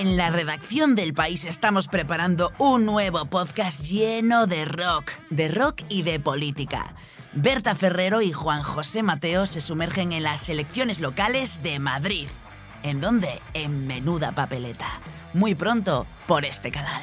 En la redacción del país estamos preparando un nuevo podcast lleno de rock, de rock y de política. Berta Ferrero y Juan José Mateo se sumergen en las elecciones locales de Madrid. ¿En dónde? En menuda papeleta. Muy pronto por este canal.